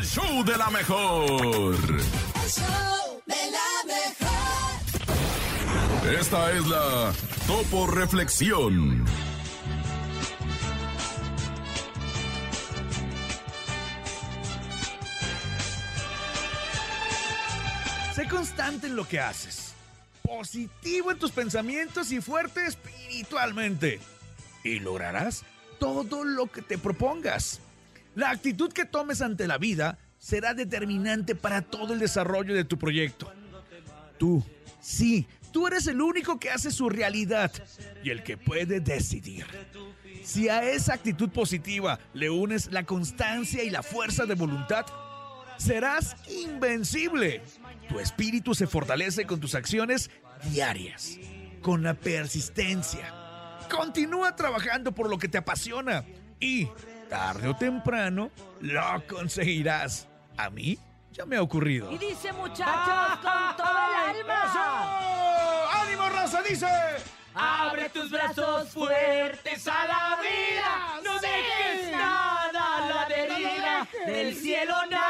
el show de la mejor. El show de la mejor. Esta es la Topo Reflexión. Sé constante en lo que haces, positivo en tus pensamientos y fuerte espiritualmente. Y lograrás todo lo que te propongas. La actitud que tomes ante la vida será determinante para todo el desarrollo de tu proyecto. Tú, sí, tú eres el único que hace su realidad y el que puede decidir. Si a esa actitud positiva le unes la constancia y la fuerza de voluntad, serás invencible. Tu espíritu se fortalece con tus acciones diarias, con la persistencia. Continúa trabajando por lo que te apasiona y, tarde o temprano, lo conseguirás. A mí ya me ha ocurrido. Y dice muchachos con todo el alma. ¡Ánimo, raza! Dice. Abre tus brazos fuertes a la vida. No dejes nada a la deriva. Del cielo nada